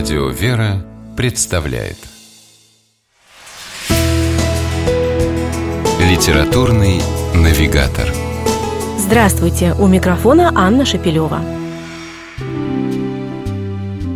Радио «Вера» представляет Литературный навигатор Здравствуйте! У микрофона Анна Шапилева.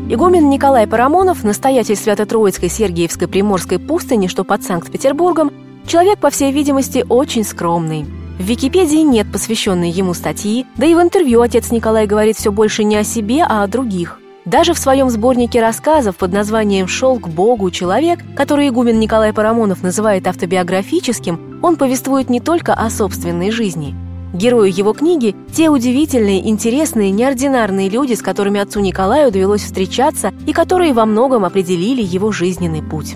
Игумен Николай Парамонов, настоятель Свято-Троицкой Сергиевской Приморской пустыни, что под Санкт-Петербургом, человек, по всей видимости, очень скромный. В Википедии нет посвященной ему статьи, да и в интервью отец Николай говорит все больше не о себе, а о других. Даже в своем сборнике рассказов под названием «Шел к Богу человек», который игумен Николай Парамонов называет автобиографическим, он повествует не только о собственной жизни. Герои его книги – те удивительные, интересные, неординарные люди, с которыми отцу Николаю довелось встречаться и которые во многом определили его жизненный путь.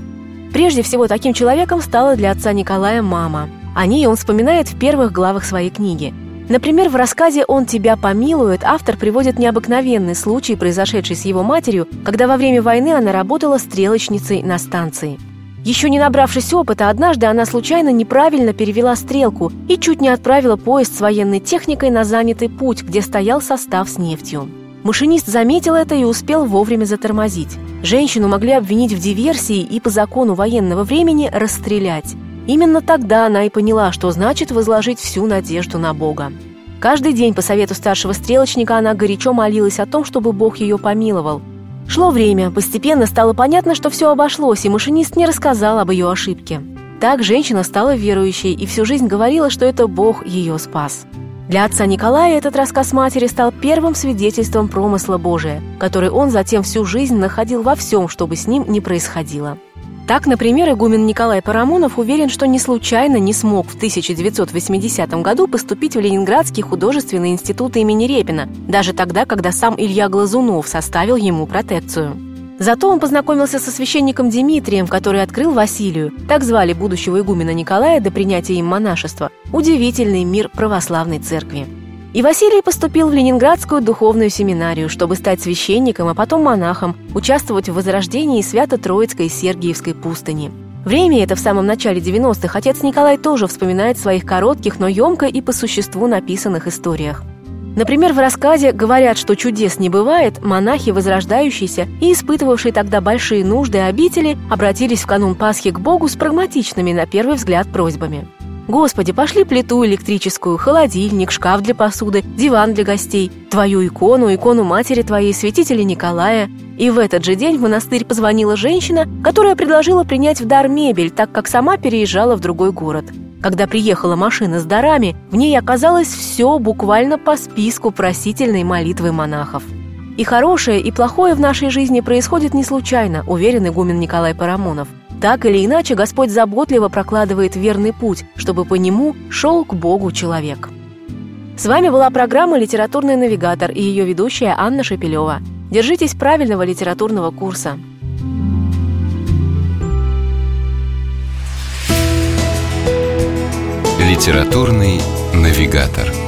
Прежде всего, таким человеком стала для отца Николая мама. О ней он вспоминает в первых главах своей книги – Например, в рассказе «Он тебя помилует» автор приводит необыкновенный случай, произошедший с его матерью, когда во время войны она работала стрелочницей на станции. Еще не набравшись опыта, однажды она случайно неправильно перевела стрелку и чуть не отправила поезд с военной техникой на занятый путь, где стоял состав с нефтью. Машинист заметил это и успел вовремя затормозить. Женщину могли обвинить в диверсии и по закону военного времени расстрелять. Именно тогда она и поняла, что значит возложить всю надежду на Бога. Каждый день по совету старшего стрелочника она горячо молилась о том, чтобы Бог ее помиловал. Шло время, постепенно стало понятно, что все обошлось, и машинист не рассказал об ее ошибке. Так женщина стала верующей и всю жизнь говорила, что это Бог ее спас. Для отца Николая этот рассказ матери стал первым свидетельством промысла Божия, который он затем всю жизнь находил во всем, что бы с ним ни происходило. Так, например, игумен Николай Парамонов уверен, что не случайно не смог в 1980 году поступить в Ленинградский художественный институт имени Репина, даже тогда, когда сам Илья Глазунов составил ему протекцию. Зато он познакомился со священником Дмитрием, который открыл Василию, так звали будущего игумена Николая до принятия им монашества, удивительный мир православной церкви. И Василий поступил в Ленинградскую духовную семинарию, чтобы стать священником, а потом монахом, участвовать в возрождении Свято-Троицкой Сергиевской пустыни. Время это в самом начале 90-х отец Николай тоже вспоминает в своих коротких, но емко и по существу написанных историях. Например, в рассказе «Говорят, что чудес не бывает» монахи, возрождающиеся и испытывавшие тогда большие нужды обители, обратились в канун Пасхи к Богу с прагматичными, на первый взгляд, просьбами. Господи, пошли плиту электрическую, холодильник, шкаф для посуды, диван для гостей, твою икону, икону матери твоей, святителя Николая. И в этот же день в монастырь позвонила женщина, которая предложила принять в дар мебель, так как сама переезжала в другой город. Когда приехала машина с дарами, в ней оказалось все буквально по списку просительной молитвы монахов. И хорошее, и плохое в нашей жизни происходит не случайно, уверен игумен Николай Парамонов. Так или иначе, Господь заботливо прокладывает верный путь, чтобы по нему шел к Богу человек. С вами была программа «Литературный навигатор» и ее ведущая Анна Шапилева. Держитесь правильного литературного курса. Литературный навигатор.